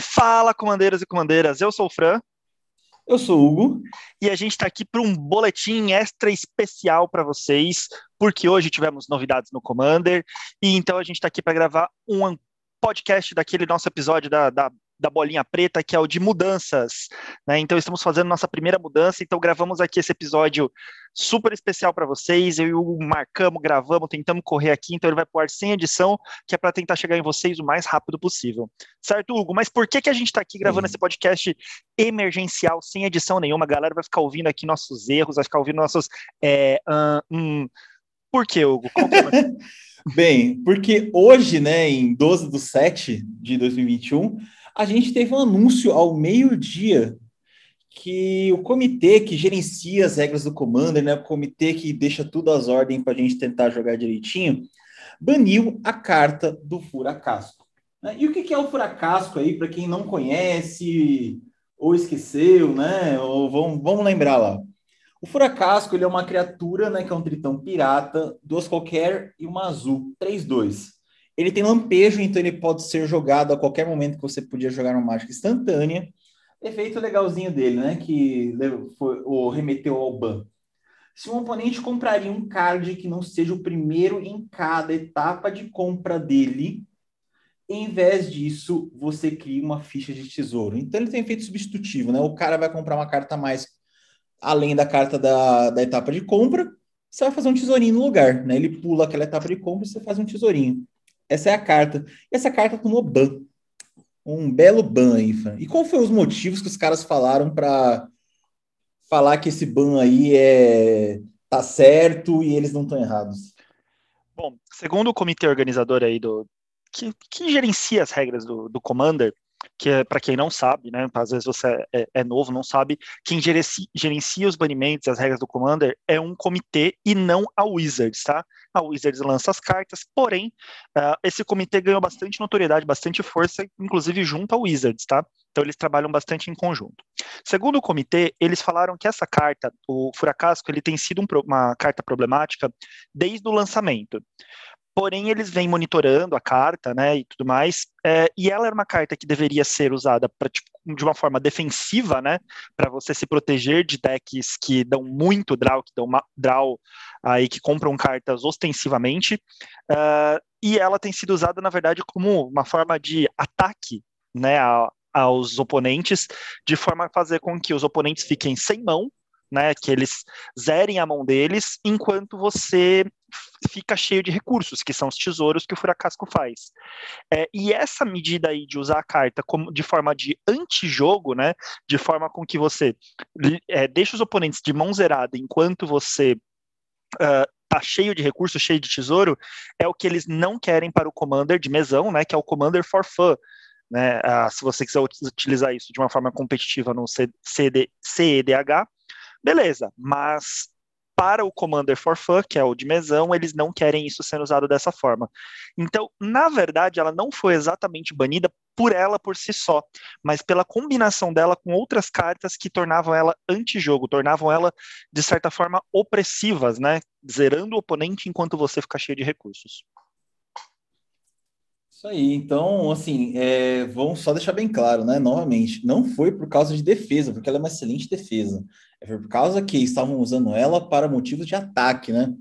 Fala, comandeiros e comandeiras, eu sou o Fran. Eu sou o Hugo. E a gente está aqui para um boletim extra especial para vocês, porque hoje tivemos novidades no Commander, e então a gente está aqui para gravar um podcast daquele nosso episódio da, da da bolinha preta, que é o de mudanças. Né? Então, estamos fazendo nossa primeira mudança, então gravamos aqui esse episódio super especial para vocês. Eu e o marcamos, gravamos, tentamos correr aqui, então ele vai pro ar sem edição, que é para tentar chegar em vocês o mais rápido possível. Certo, Hugo? Mas por que, que a gente está aqui gravando Sim. esse podcast emergencial, sem edição nenhuma? A galera vai ficar ouvindo aqui nossos erros, vai ficar ouvindo nossos. É, um, por que, Hugo? Bem, porque hoje, né, em 12 de 7 de 2021, a gente teve um anúncio ao meio-dia que o comitê que gerencia as regras do Commander, né, o comitê que deixa tudo às ordens para a gente tentar jogar direitinho, baniu a carta do Furacasco. Né? E o que é o Furacasco aí, para quem não conhece ou esqueceu, né? Ou vamos, vamos lembrar lá. O Furacasco ele é uma criatura, né, que é um tritão pirata, duas qualquer e uma azul, 3-2. Ele tem lampejo, então ele pode ser jogado a qualquer momento que você podia jogar uma mágica instantânea. Efeito legalzinho dele, né? Que foi, o remeteu ao ban. Se um oponente compraria um card que não seja o primeiro em cada etapa de compra dele, em vez disso, você cria uma ficha de tesouro. Então ele tem efeito substitutivo, né? O cara vai comprar uma carta mais além da carta da, da etapa de compra, você vai fazer um tesourinho no lugar, né? Ele pula aquela etapa de compra e você faz um tesourinho. Essa é a carta. E essa carta tomou ban. Um belo ban aí, Fran. E qual foram os motivos que os caras falaram para falar que esse ban aí é tá certo e eles não estão errados? Bom, segundo o comitê organizador aí do que, que gerencia as regras do, do Commander, que é, para quem não sabe, né, às vezes você é, é novo, não sabe, quem gerencia, gerencia os banimentos as regras do Commander é um comitê e não a Wizards, tá? A Wizards lança as cartas, porém, uh, esse comitê ganhou bastante notoriedade, bastante força, inclusive junto ao Wizards, tá? Então eles trabalham bastante em conjunto. Segundo o comitê, eles falaram que essa carta, o Furacasco, ele tem sido um, uma carta problemática desde o lançamento porém eles vêm monitorando a carta, né, e tudo mais, é, e ela era uma carta que deveria ser usada pra, tipo, de uma forma defensiva, né, para você se proteger de decks que dão muito draw, que dão draw aí que compram cartas ostensivamente, uh, e ela tem sido usada, na verdade, como uma forma de ataque, né, a, aos oponentes, de forma a fazer com que os oponentes fiquem sem mão, né, que eles zerem a mão deles, enquanto você fica cheio de recursos, que são os tesouros que o Furacasco faz. É, e essa medida aí de usar a carta como, de forma de antijogo, né, de forma com que você é, deixa os oponentes de mão zerada enquanto você uh, tá cheio de recursos, cheio de tesouro, é o que eles não querem para o Commander de mesão, né, que é o Commander for Fun. Né, uh, se você quiser utilizar isso de uma forma competitiva no CEDH, beleza, mas para o Commander for Fun, que é o de mesão, eles não querem isso sendo usado dessa forma. Então, na verdade, ela não foi exatamente banida por ela por si só, mas pela combinação dela com outras cartas que tornavam ela antijogo, tornavam ela, de certa forma, opressivas, né? Zerando o oponente enquanto você fica cheio de recursos. Isso aí, então, assim, é, vamos só deixar bem claro, né? Novamente, não foi por causa de defesa, porque ela é uma excelente defesa. É por causa que estavam usando ela para motivos de ataque, né?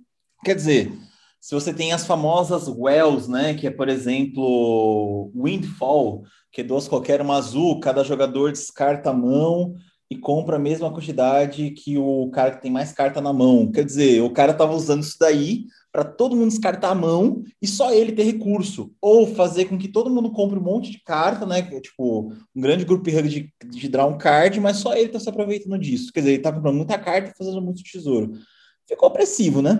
Quer dizer, se você tem as famosas Wells, né? Que é, por exemplo, Windfall, que é duas qualquer uma azul, cada jogador descarta a mão e compra a mesma quantidade que o cara que tem mais carta na mão. Quer dizer, o cara estava usando isso daí para todo mundo descartar a mão e só ele ter recurso. Ou fazer com que todo mundo compre um monte de carta, né? Tipo, um grande grupo de, de draw card, mas só ele está se aproveitando disso. Quer dizer, ele está comprando muita carta e fazendo muito tesouro. Ficou opressivo, né?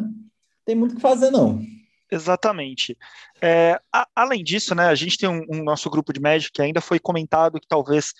Tem muito o que fazer, não. Exatamente. É, a, além disso, né, a gente tem um, um, nosso grupo de Magic que ainda foi comentado que talvez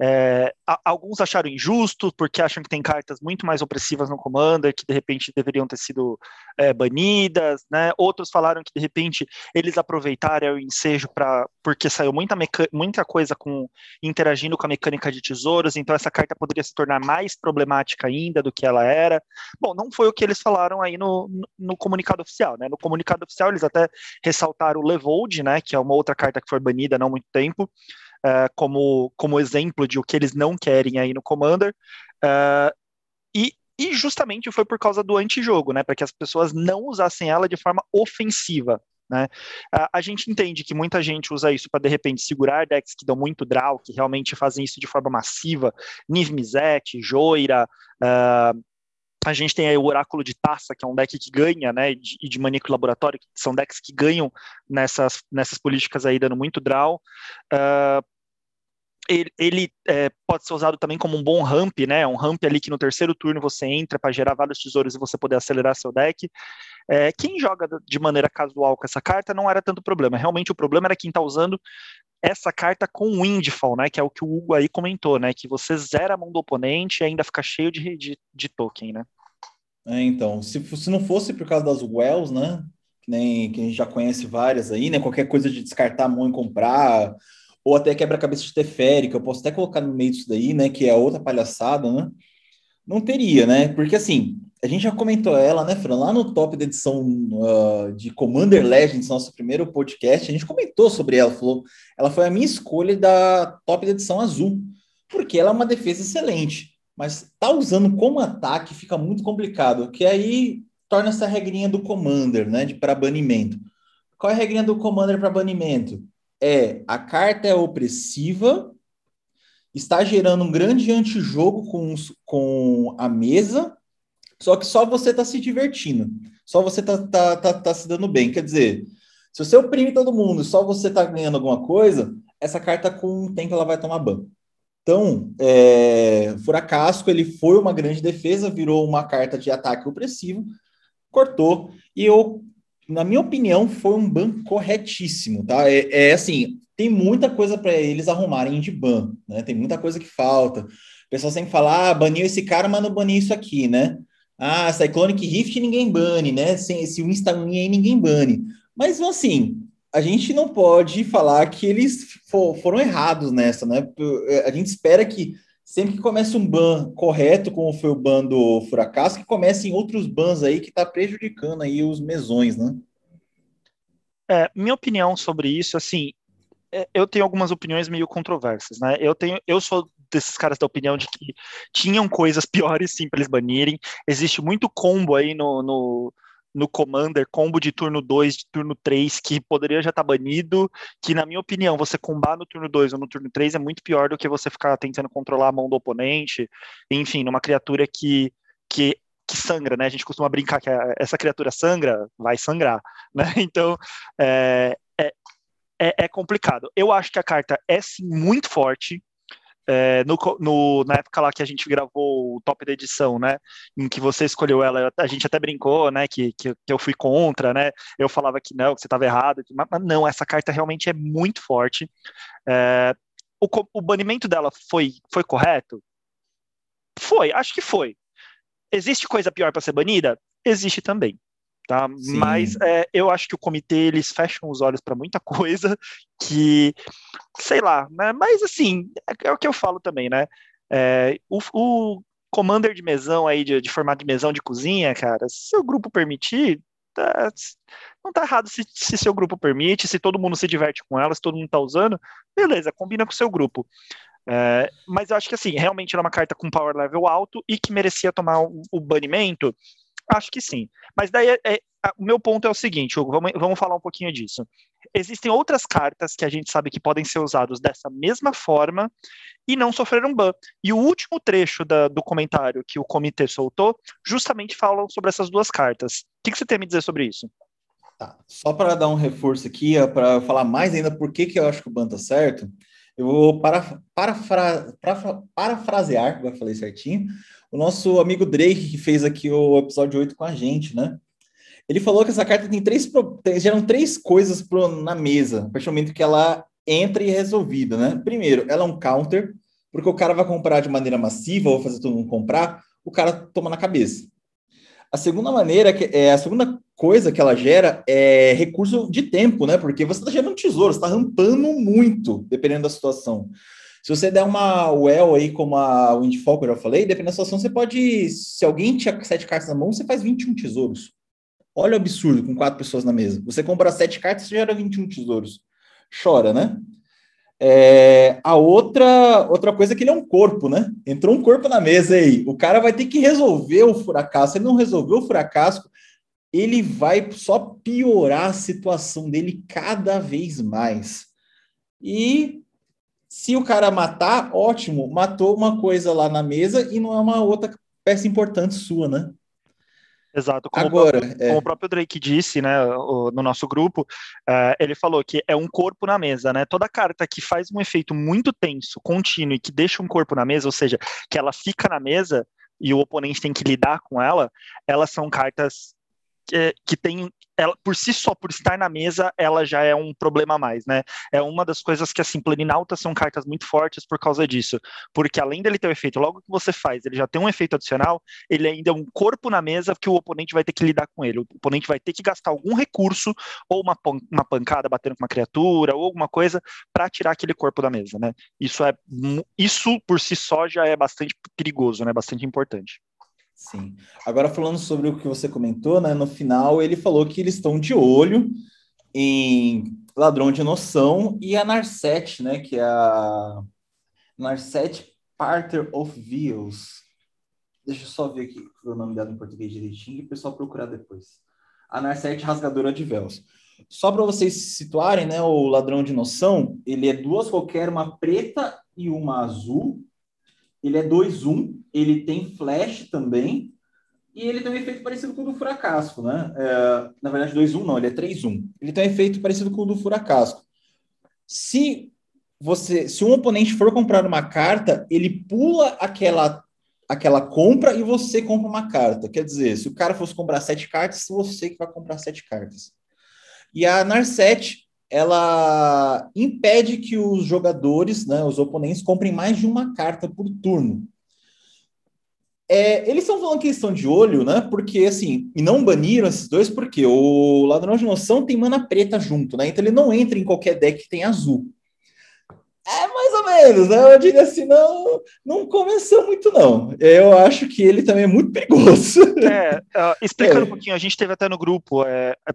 é, a, alguns acharam injusto, porque acham que tem cartas muito mais opressivas no Commander, que de repente deveriam ter sido é, banidas, né? Outros falaram que de repente eles aproveitaram o ensejo para porque saiu muita, muita coisa com interagindo com a mecânica de tesouros, então essa carta poderia se tornar mais problemática ainda do que ela era. Bom, não foi o que eles falaram aí no, no, no comunicado oficial, né? No comunicado oficial eles até ressaltaram o Levold, né, que é uma outra carta que foi banida há não muito tempo, uh, como, como exemplo de o que eles não querem aí no Commander. Uh, e, e justamente foi por causa do antijogo, né, para que as pessoas não usassem ela de forma ofensiva. Né? A, a, gente entende que muita gente usa isso para de repente segurar decks que dão muito draw, que realmente fazem isso de forma massiva, Niv Mizzet, Joira, uh, a gente tem aí o Oráculo de Taça, que é um deck que ganha, né, e de, Maníaco Laboratório, que são decks que ganham nessas, nessas políticas aí, dando muito draw. Uh, ele, ele é, pode ser usado também como um bom ramp, né? Um ramp ali que no terceiro turno você entra para gerar vários tesouros e você poder acelerar seu deck. É, quem joga de maneira casual com essa carta não era tanto problema. Realmente o problema era quem está usando essa carta com Windfall, né? Que é o que o Hugo aí comentou, né? Que você zera a mão do oponente e ainda fica cheio de, de, de token, né? É, então, se, se não fosse por causa das Wells, né? Que nem que a gente já conhece várias aí, né? Qualquer coisa de descartar a mão e comprar, ou até quebra-cabeça de Teferi, que eu posso até colocar no meio disso daí, né? Que é outra palhaçada, né? Não teria, né? Porque assim, a gente já comentou ela, né, Fran? Lá no top da edição uh, de Commander Legends, nosso primeiro podcast, a gente comentou sobre ela. Falou, ela foi a minha escolha da top da edição azul, porque ela é uma defesa excelente. Mas tá usando como ataque fica muito complicado, que aí torna essa regrinha do Commander, né? De para banimento. Qual é a regrinha do Commander para banimento? é a carta é opressiva, está gerando um grande antijogo com, com a mesa, só que só você está se divertindo, só você está tá, tá, tá se dando bem. Quer dizer, se você oprime todo mundo só você está ganhando alguma coisa, essa carta com o tempo ela vai tomar ban. Então, é, Furacasco ele foi uma grande defesa, virou uma carta de ataque opressivo, cortou, e eu na minha opinião, foi um ban corretíssimo, tá? É, é assim, tem muita coisa para eles arrumarem de ban, né? Tem muita coisa que falta. O pessoal sempre fala, ah, baniu esse cara, mas não baniu isso aqui, né? Ah, Cyclonic Rift ninguém bane, né? Se, Instagram aí ninguém bane. Mas, assim, a gente não pode falar que eles for, foram errados nessa, né? A gente espera que sempre que começa um ban correto, como foi o ban do Furacaso, que comece em outros bans aí que está prejudicando aí os mesões, né? É, minha opinião sobre isso, assim, é, eu tenho algumas opiniões meio controversas, né? Eu tenho, eu sou desses caras da opinião de que tinham coisas piores sim para eles banirem. Existe muito combo aí no, no no Commander, combo de turno 2, de turno 3, que poderia já estar tá banido, que na minha opinião, você combar no turno 2 ou no turno 3 é muito pior do que você ficar tentando controlar a mão do oponente, enfim, numa criatura que, que, que sangra, né? A gente costuma brincar que essa criatura sangra, vai sangrar, né? Então, é, é, é, é complicado. Eu acho que a carta é sim muito forte, é, no, no, na época lá que a gente gravou o top da edição, né, em que você escolheu ela, a gente até brincou, né, que, que, que eu fui contra, né, eu falava que não, que você estava errado, mas, mas, não, essa carta realmente é muito forte. É, o, o banimento dela foi, foi correto? Foi, acho que foi. Existe coisa pior para ser banida? Existe também tá? Sim. Mas é, eu acho que o comitê eles fecham os olhos para muita coisa que, sei lá, né? Mas assim é, é, o que eu falo também, né? É, o, o, commander de mesão aí de, de, formato de mesão de cozinha, cara, se o grupo permitir, tá, não tá errado se, se seu grupo permite, se todo mundo se diverte com ela, se todo mundo tá usando, beleza, combina com o seu grupo. É, mas eu acho que assim, realmente era uma carta com power level alto e que merecia tomar o, o banimento. Acho que sim. Mas daí é, é, o meu ponto é o seguinte, Hugo, vamos, vamos falar um pouquinho disso. Existem outras cartas que a gente sabe que podem ser usadas dessa mesma forma e não sofreram ban. E o último trecho da, do comentário que o comitê soltou justamente falam sobre essas duas cartas. O que, que você tem a me dizer sobre isso? Tá. Só para dar um reforço aqui, para falar mais ainda por que, que eu acho que o ban tá certo, eu vou para, parafra, para, parafrasear, agora falei certinho, o nosso amigo Drake, que fez aqui o episódio 8 com a gente, né? Ele falou que essa carta tem três, geram três coisas pro, na mesa, a partir do momento que ela entra e é resolvida, né? Primeiro, ela é um counter, porque o cara vai comprar de maneira massiva, ou fazer todo mundo comprar, o cara toma na cabeça. A segunda maneira, que é a segunda coisa que ela gera é recurso de tempo, né? Porque você está gerando tesouro, você está rampando muito, dependendo da situação. Se você der uma well aí, como a Windfall, que eu já falei, dependendo da situação, você pode. Se alguém tinha sete cartas na mão, você faz 21 tesouros. Olha o absurdo com quatro pessoas na mesa. Você compra sete cartas, você gera 21 tesouros. Chora, né? É, a outra outra coisa é que ele é um corpo, né? Entrou um corpo na mesa aí. O cara vai ter que resolver o furacaço. Se ele não resolver o furacaço, ele vai só piorar a situação dele cada vez mais. E se o cara matar, ótimo, matou uma coisa lá na mesa e não é uma outra peça importante sua, né? Exato. Como, Agora, o próprio, é... como o próprio Drake disse, né, no nosso grupo, uh, ele falou que é um corpo na mesa, né? Toda carta que faz um efeito muito tenso, contínuo e que deixa um corpo na mesa, ou seja, que ela fica na mesa e o oponente tem que lidar com ela, elas são cartas que, que tem ela por si só, por estar na mesa, ela já é um problema a mais, né? É uma das coisas que, assim, planinautas são cartas muito fortes por causa disso. Porque além dele ter o um efeito, logo que você faz, ele já tem um efeito adicional, ele ainda é um corpo na mesa que o oponente vai ter que lidar com ele. O oponente vai ter que gastar algum recurso, ou uma, uma pancada batendo com uma criatura, ou alguma coisa, para tirar aquele corpo da mesa, né? Isso é isso por si só já é bastante perigoso, né? Bastante importante. Sim. Agora, falando sobre o que você comentou, né? No final, ele falou que eles estão de olho em Ladrão de Noção e a Narset, né? Que é a Narset Parter of Views. Deixa eu só ver aqui o nome dela em português direitinho e o pessoal procurar depois. A Narset Rasgadora de Véus. Só para vocês se situarem, né? O Ladrão de Noção, ele é duas qualquer, uma preta e uma azul ele é 2-1, ele tem flash também, e ele tem um efeito parecido com o do Furacasco, né? É, na verdade, 2-1 não, ele é 3-1. Ele tem um efeito parecido com o do Furacasco. Se você, se um oponente for comprar uma carta, ele pula aquela aquela compra e você compra uma carta. Quer dizer, se o cara fosse comprar sete cartas, você que vai comprar sete cartas. E a Narset ela impede que os jogadores, né, os oponentes, comprem mais de uma carta por turno. É, eles estão falando que eles estão de olho, né? Porque assim, e não baniram esses dois, porque o ladrão de noção tem mana preta junto, né? Então ele não entra em qualquer deck que tem azul. É mais ou menos, né? Eu diria assim, não, não começou muito, não. Eu acho que ele também é muito perigoso. É, uh, explicando é. um pouquinho, a gente teve até no grupo, é, é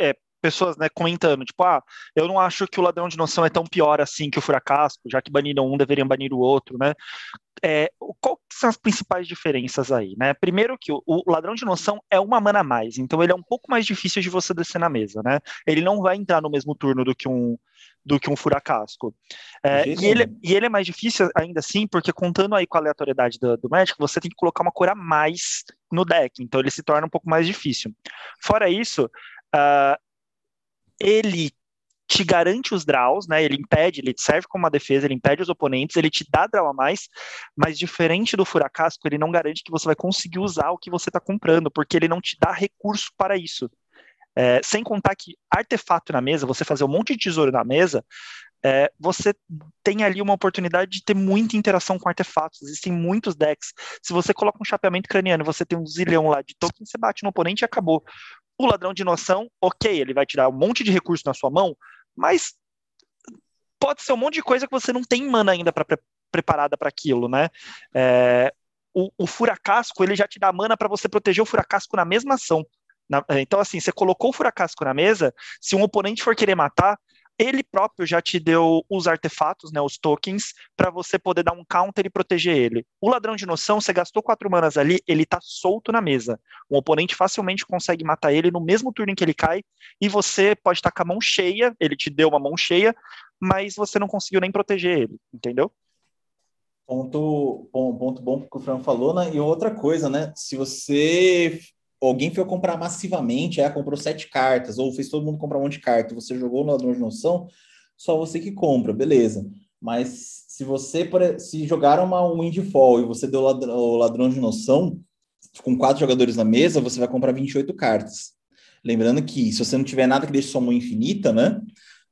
é, pessoas né, comentando, tipo, ah, eu não acho que o ladrão de noção é tão pior assim que o furacasco, já que baniram um, deveriam banir o outro, né? É, qual são as principais diferenças aí, né? Primeiro que o, o, ladrão de noção é uma mana a mais, então ele é um pouco mais difícil de você descer na mesa, né? Ele não vai entrar no mesmo turno do que um do que um furacasco. É, e, ele, e ele é mais difícil ainda assim, porque contando aí com a aleatoriedade do, do Magic, você tem que colocar uma cor a mais no deck, então ele se torna um pouco mais difícil. Fora isso, uh, ele te garante os draws, né? Ele impede, ele serve como uma defesa, ele impede os oponentes, ele te dá draw a mais, mas diferente do Furacasco, ele não garante que você vai conseguir usar o que você está comprando, porque ele não te dá recurso para isso. É, sem contar que artefato na mesa, você fazer um monte de tesouro na mesa, é, você tem ali uma oportunidade de ter muita interação com artefatos. Existem muitos decks. Se você coloca um chapeamento craniano, você tem um zilhão lá de token, você bate no oponente e acabou. O ladrão de noção, ok, ele vai tirar um monte de recurso na sua mão, mas pode ser um monte de coisa que você não tem mana ainda para pre preparada para aquilo, né? É, o, o furacasco ele já te dá mana para você proteger o furacasco na mesma ação. Na, então, assim, você colocou o furacasco na mesa, se um oponente for querer matar, ele próprio já te deu os artefatos, né, os tokens, para você poder dar um counter e proteger ele. O ladrão de noção, você gastou quatro manas ali, ele tá solto na mesa. O oponente facilmente consegue matar ele no mesmo turno em que ele cai, e você pode estar com a mão cheia, ele te deu uma mão cheia, mas você não conseguiu nem proteger ele, entendeu? Ponto bom, ponto bom que o Fran falou, né? E outra coisa, né? Se você alguém foi comprar massivamente, é, comprou sete cartas, ou fez todo mundo comprar um monte de carta, você jogou no ladrão de noção, só você que compra, beleza. Mas se você se jogar uma Windfall e você deu o ladrão de noção, com quatro jogadores na mesa, você vai comprar 28 cartas. Lembrando que se você não tiver nada que deixe sua mão infinita, né?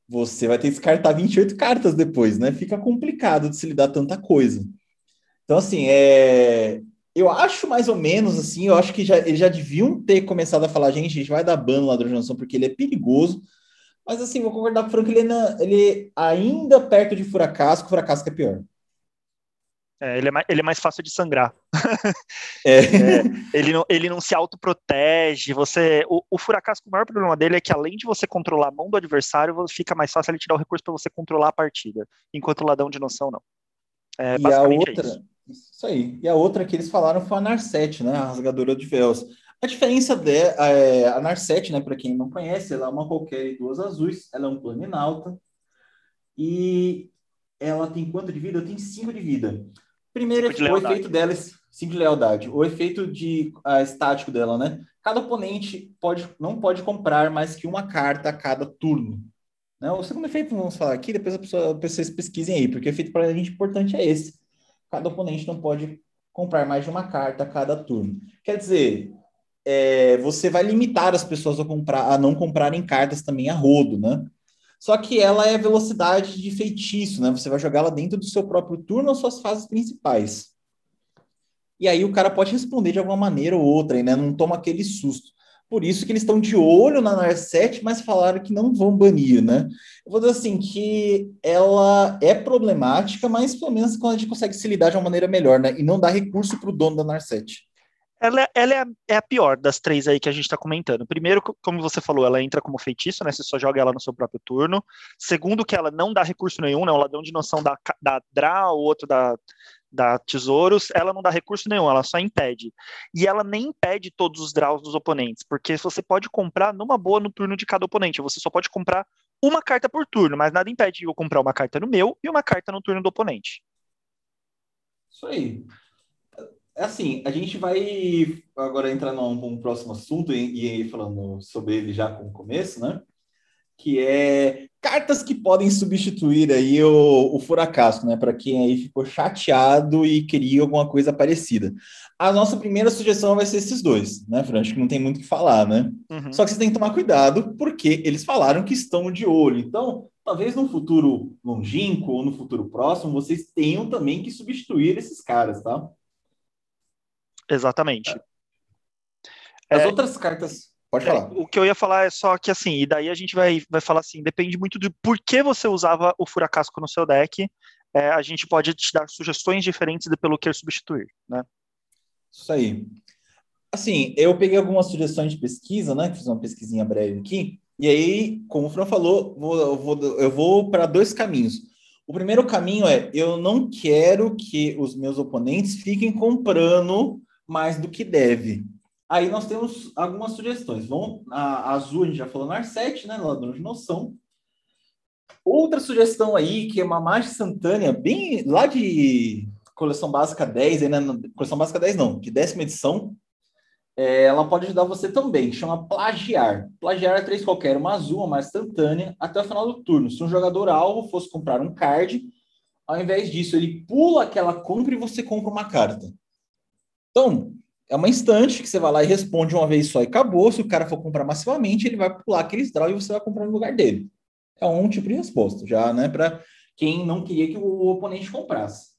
Você vai ter que descartar 28 cartas depois, né? Fica complicado de se lidar tanta coisa. Então, assim, é, eu acho mais ou menos assim, eu acho que já, eles já deviam ter começado a falar, gente, a gente vai dar ban no ladrão de noção porque ele é perigoso. Mas assim, vou concordar com o Franco, ele, é ele ainda perto de Furacasco, Furacasco é pior. É, ele, é mais, ele é mais fácil de sangrar. É. é, ele, não, ele não se autoprotege. Você, o, o Furacasco, o maior problema dele é que, além de você controlar a mão do adversário, fica mais fácil ele te dar o recurso para você controlar a partida. Enquanto o ladrão de noção, não. É, e a é outra. Isso. aí. E a outra que eles falaram foi a Narset, né? A rasgadora de véus. A diferença dela, é, a Narset, né, para quem não conhece, ela é uma qualquer de duas azuis, ela é um planinalta e ela tem quanto de vida? Tem cinco de vida. Primeiro, de o efeito dela, cinco de lealdade. O efeito de uh, estático dela, né? Cada oponente pode, não pode comprar mais que uma carta a cada turno. Né? O segundo efeito, vamos falar aqui, depois a pessoa, vocês pesquisem aí, porque o efeito para a gente importante é esse. Cada oponente não pode comprar mais de uma carta a cada turno. Quer dizer, é, você vai limitar as pessoas a, comprar, a não comprarem cartas também a rodo, né? Só que ela é velocidade de feitiço, né? Você vai jogar ela dentro do seu próprio turno ou suas fases principais. E aí o cara pode responder de alguma maneira ou outra, né? Não toma aquele susto. Por isso que eles estão de olho na NAR 7, mas falaram que não vão banir, né? Eu vou dizer assim, que ela é problemática, mas pelo menos quando a gente consegue se lidar de uma maneira melhor, né? E não dar recurso para o dono da NAR 7 ela, ela é, a, é, a, pior das três aí que a gente está comentando. Primeiro, como você falou, ela entra como feitiço, né? Você só joga ela no seu próprio turno. Segundo, que ela não dá recurso nenhum, né? Um ladrão de noção da, da Dra, o outro da, da Tesouros, ela não dá recurso nenhum, ela só impede. E ela nem impede todos os draws dos oponentes, porque você pode comprar numa boa no turno de cada oponente. Você só pode comprar uma carta por turno, mas nada impede eu comprar uma carta no meu e uma carta no turno do oponente. Isso aí. É assim, a gente vai agora entrar num, num próximo assunto e, e falando sobre ele já com o começo, né? Que é cartas que podem substituir aí o, o Furacasco, né? Para quem aí ficou chateado e queria alguma coisa parecida. A nossa primeira sugestão vai ser esses dois, né, Fran? Acho que não tem muito o que falar, né? Uhum. Só que vocês têm que tomar cuidado, porque eles falaram que estão de olho. Então, talvez no futuro longínquo ou no futuro próximo, vocês tenham também que substituir esses caras, tá? Exatamente. As é, outras cartas. Pode falar. É, o que eu ia falar é só que assim, e daí a gente vai, vai falar assim, depende muito de por que você usava o Furacasco no seu deck. É, a gente pode te dar sugestões diferentes de pelo que substituir, né? Isso aí. Assim, eu peguei algumas sugestões de pesquisa, né? Fiz uma pesquisinha breve aqui. E aí, como o Fran falou, vou, eu vou, eu vou para dois caminhos. O primeiro caminho é: eu não quero que os meus oponentes fiquem comprando mais do que deve. Aí nós temos algumas sugestões. Vamos, a, a azul a gente já falou no R7, né? Ladrão de noção. Outra sugestão aí, que é uma mágica instantânea, bem lá de coleção básica 10, aí, né? coleção básica 10 não, de décima edição, é, ela pode ajudar você também, chama plagiar. Plagiar é três qualquer, uma azul, uma instantânea, até o final do turno. Se um jogador alvo fosse comprar um card, ao invés disso, ele pula aquela compra e você compra uma carta. Então, é uma instante que você vai lá e responde uma vez só e acabou. Se o cara for comprar massivamente, ele vai pular aqueles draw e você vai comprar no lugar dele. É um tipo de resposta, já, né? Para quem não queria que o oponente comprasse.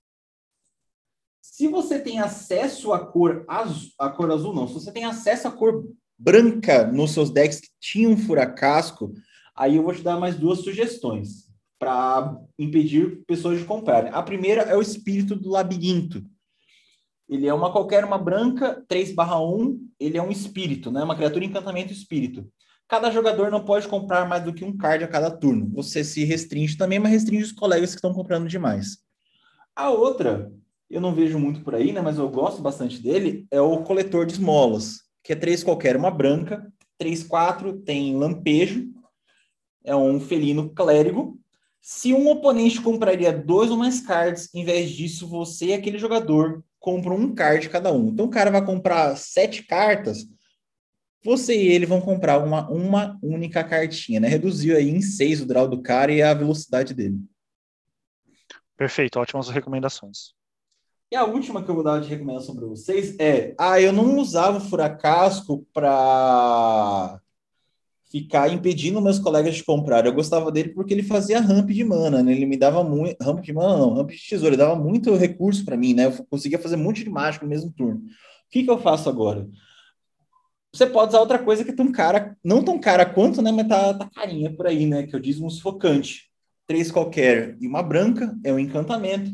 Se você tem acesso à cor azul, à cor azul não, se você tem acesso à cor branca nos seus decks que tinham furacasco, aí eu vou te dar mais duas sugestões para impedir pessoas de comprarem. A primeira é o espírito do labirinto. Ele é uma qualquer uma branca 3/1, ele é um espírito, né? Uma criatura encantamento espírito. Cada jogador não pode comprar mais do que um card a cada turno. Você se restringe também, mas restringe os colegas que estão comprando demais. A outra, eu não vejo muito por aí, né? Mas eu gosto bastante dele, é o coletor de esmolas, que é três qualquer, uma branca, 3/4, tem lampejo, é um felino clérigo. Se um oponente compraria dois ou mais cards, em vez disso, você e aquele jogador compram um card cada um. Então o cara vai comprar sete cartas, você e ele vão comprar uma, uma única cartinha, né? Reduziu aí em seis o draw do cara e a velocidade dele. Perfeito, ótimas recomendações. E a última que eu vou dar de recomendação para vocês é: ah, eu não usava o furacasco para ficar impedindo meus colegas de comprar. Eu gostava dele porque ele fazia ramp de mana, né? Ele me dava muito. Ramp de mana, não, ramp de tesouro, ele dava muito recurso para mim, né? Eu conseguia fazer um monte de mágica no mesmo turno. O que, que eu faço agora? Você pode usar outra coisa que é tão cara, não tão cara quanto, né? Mas tá, tá carinha por aí, né? Que eu diz um sufocante. Três qualquer e uma branca é um encantamento.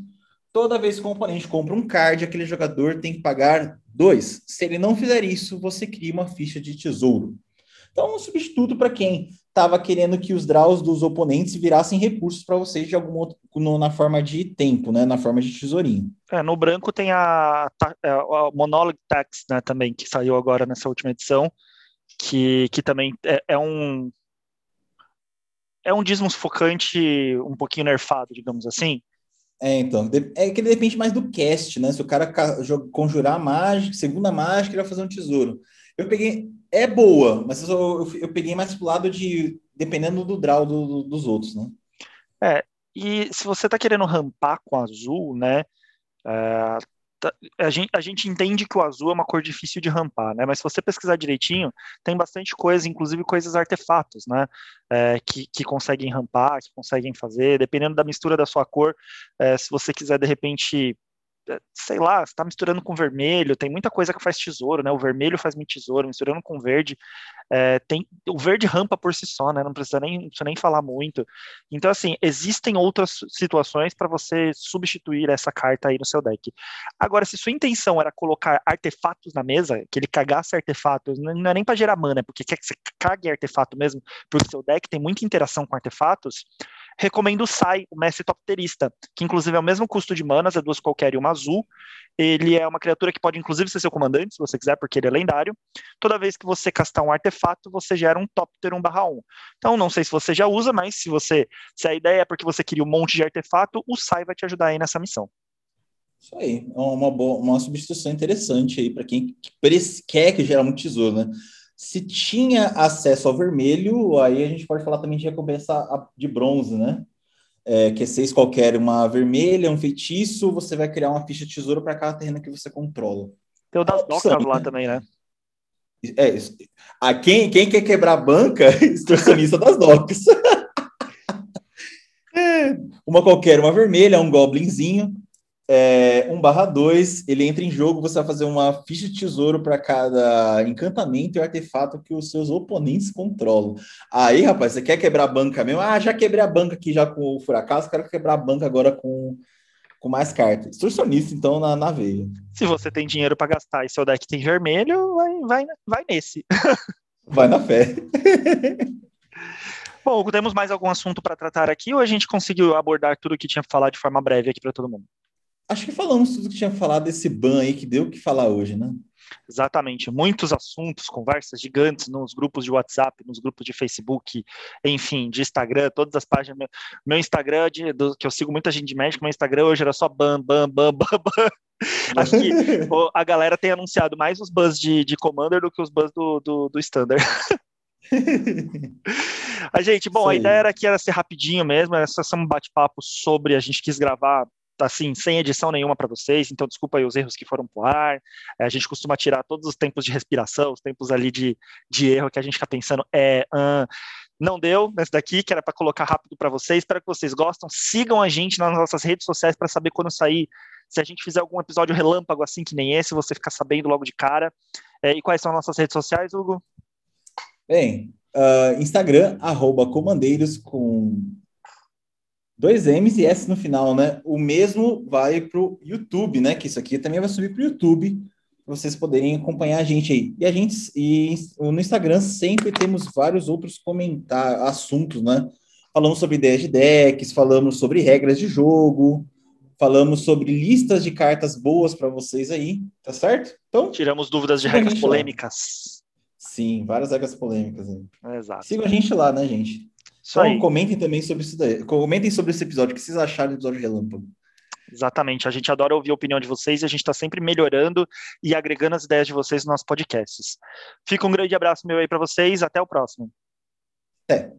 Toda vez que o oponente compra um card, aquele jogador tem que pagar dois. Se ele não fizer isso, você cria uma ficha de tesouro. Então, um substituto para quem estava querendo que os draws dos oponentes virassem recursos para vocês de algum outro, no, na forma de tempo, né? Na forma de tesourinho. É, no branco tem a, é, a, Monologue Tax, né, também, que saiu agora nessa última edição, que, que também é, é um é um dízimo sufocante um pouquinho nerfado, digamos assim. É, então, é que ele depende mais do cast, né? Se o cara conjurar a mágica, segunda mágica, ele vai fazer um tesouro. Eu peguei, é boa, mas eu, eu, eu peguei mais pro lado de, dependendo do draw do, do, dos outros, né? É, e se você tá querendo rampar com azul, né, é, tá, a, gente, a gente entende que o azul é uma cor difícil de rampar, né, mas se você pesquisar direitinho, tem bastante coisa, inclusive coisas artefatos, né, é, que, que conseguem rampar, que conseguem fazer, dependendo da mistura da sua cor, é, se você quiser, de repente, sei lá, está misturando com vermelho, tem muita coisa que faz tesouro, né? O vermelho faz muito tesouro, misturando com verde, é, tem o verde rampa por si só, né? Não precisa nem, precisa nem falar muito. Então, assim, existem outras situações para você substituir essa carta aí no seu deck. Agora, se sua intenção era colocar artefatos na mesa, que ele cagasse artefatos, não é nem para gerar mana, porque quer que você cague artefato mesmo, porque seu deck tem muita interação com artefatos, recomendo o Sai, o Mestre Topterista, que inclusive é o mesmo custo de manas, é duas qualquer e uma azul. Ele é uma criatura que pode inclusive ser seu comandante, se você quiser, porque ele é lendário. Toda vez que você castar um artefato, você gera um Topter 1/1. Então, não sei se você já usa, mas se você se a ideia é porque você queria um monte de artefato, o Sai vai te ajudar aí nessa missão. Isso aí, é uma, boa, uma substituição interessante aí para quem quer que gera muito tesouro, né? Se tinha acesso ao vermelho, aí a gente pode falar também de recompensa de bronze, né? É, que é seis qualquer, uma vermelha, um feitiço, você vai criar uma ficha de tesouro para cada terreno que você controla. Tem o das docas lá também, né? É, a quem, quem quer quebrar a banca, extorsionista das docas. é, uma qualquer, uma vermelha, um goblinzinho é, 1 barra 2, ele entra em jogo, você vai fazer uma ficha de tesouro para cada encantamento e artefato que os seus oponentes controlam. Aí, rapaz, você quer quebrar a banca mesmo? Ah, já quebrei a banca aqui já com o Furacaso, quero quebrar a banca agora com, com mais cartas. Extorsionista, então, na, na veia. Se você tem dinheiro para gastar e seu deck tem vermelho, vai, vai, vai nesse. vai na fé. Bom, temos mais algum assunto para tratar aqui ou a gente conseguiu abordar tudo o que tinha para falar de forma breve aqui para todo mundo? Acho que falamos tudo que tinha falado desse ban aí que deu o que falar hoje, né? Exatamente, muitos assuntos, conversas gigantes nos grupos de WhatsApp, nos grupos de Facebook, enfim, de Instagram, todas as páginas. Meu, meu Instagram, de, do, que eu sigo muita gente de médico, meu Instagram hoje era só ban, ban, ban, ban, ban. Acho que a galera tem anunciado mais os bans de, de Commander do que os bans do, do, do Standard. a gente, bom, a ideia era que era ser rapidinho mesmo, era só um bate-papo sobre, a gente quis gravar assim, sem edição nenhuma para vocês, então desculpa aí os erros que foram pro ar. É, a gente costuma tirar todos os tempos de respiração, os tempos ali de, de erro que a gente fica pensando, é, uh, não deu nesse daqui, que era para colocar rápido para vocês. Espero que vocês gostem. Sigam a gente nas nossas redes sociais para saber quando sair. Se a gente fizer algum episódio relâmpago assim que nem esse, você ficar sabendo logo de cara. É, e quais são as nossas redes sociais, Hugo? Bem, uh, Instagram, arroba comandeiros com Dois M's e S no final, né? O mesmo vai para o YouTube, né? Que isso aqui também vai subir para o YouTube, para vocês poderem acompanhar a gente aí. E a gente, e no Instagram sempre temos vários outros comentários, assuntos, né? Falamos sobre ideias de decks, falamos sobre regras de jogo, falamos sobre listas de cartas boas para vocês aí, tá certo? Então, tiramos dúvidas de regras polêmicas. Lá. Sim, várias regras polêmicas aí. Exato. Sigam a gente lá, né, gente? Só então, comentem também sobre isso daí. Comentem sobre esse episódio. O que vocês acharam do episódio Relâmpago? Exatamente. A gente adora ouvir a opinião de vocês e a gente está sempre melhorando e agregando as ideias de vocês nos nossos podcasts. Fica um grande abraço meu aí para vocês. Até o próximo. Até.